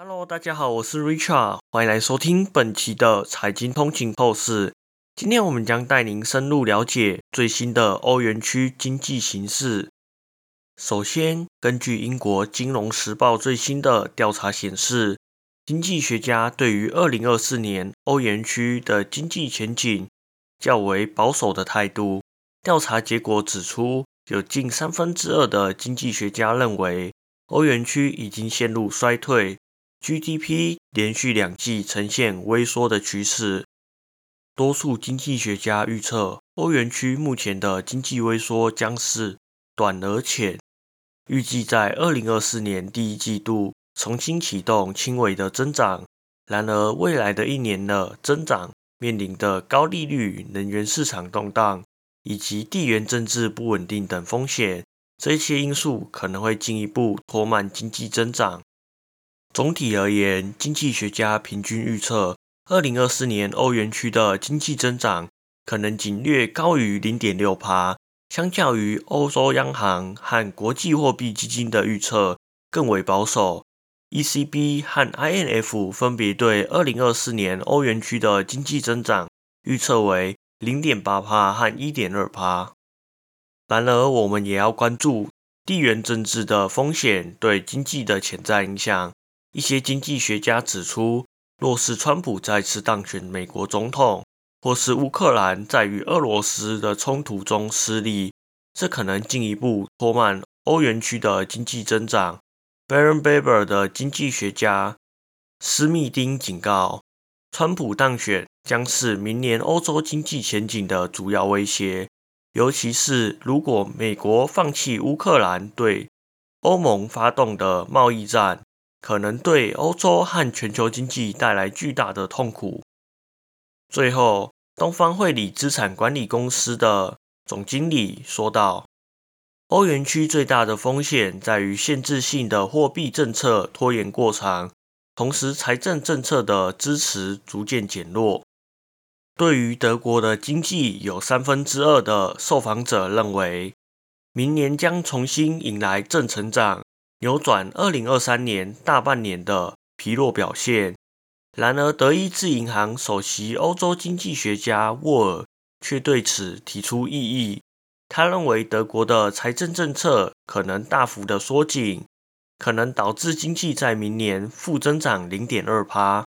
Hello，大家好，我是 Richard，欢迎来收听本期的财经通勤透视。今天我们将带您深入了解最新的欧元区经济形势。首先，根据英国金融时报最新的调查显示，经济学家对于2024年欧元区的经济前景较为保守的态度。调查结果指出，有近三分之二的经济学家认为欧元区已经陷入衰退。GDP 连续两季呈现微缩的趋势，多数经济学家预测，欧元区目前的经济微缩将是短而浅，预计在二零二四年第一季度重新启动轻微的增长。然而，未来的一年的增长面临的高利率、能源市场动荡以及地缘政治不稳定等风险，这些因素可能会进一步拖慢经济增长。总体而言，经济学家平均预测，二零二四年欧元区的经济增长可能仅略高于零点六帕，相较于欧洲央行和国际货币基金的预测更为保守。ECB 和 INF 分别对二零二四年欧元区的经济增长预测为零点八帕和一点二帕。然而，我们也要关注地缘政治的风险对经济的潜在影响。一些经济学家指出，若是川普再次当选美国总统，或是乌克兰在与俄罗斯的冲突中失利，这可能进一步拖慢欧元区的经济增长。Baron Baber 的经济学家斯密丁警告，川普当选将是明年欧洲经济前景的主要威胁，尤其是如果美国放弃乌克兰对欧盟发动的贸易战。可能对欧洲和全球经济带来巨大的痛苦。最后，东方汇理资产管理公司的总经理说道：“欧元区最大的风险在于限制性的货币政策拖延过长，同时财政政策的支持逐渐减弱。对于德国的经济，有三分之二的受访者认为，明年将重新迎来正成长。”扭转二零二三年大半年的疲弱表现。然而，德意志银行首席欧洲经济学家沃尔却对此提出异议。他认为，德国的财政政策可能大幅的缩紧，可能导致经济在明年负增长零点二趴。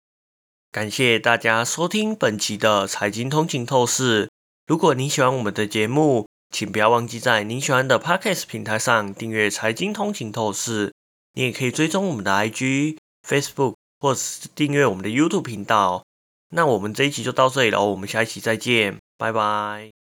感谢大家收听本期的财经通勤透视。如果你喜欢我们的节目，请不要忘记在您喜欢的 Podcast 平台上订阅《财经通勤透视》，你也可以追踪我们的 IG、Facebook，或是订阅我们的 YouTube 频道。那我们这一期就到这里了，我们下一期再见，拜拜。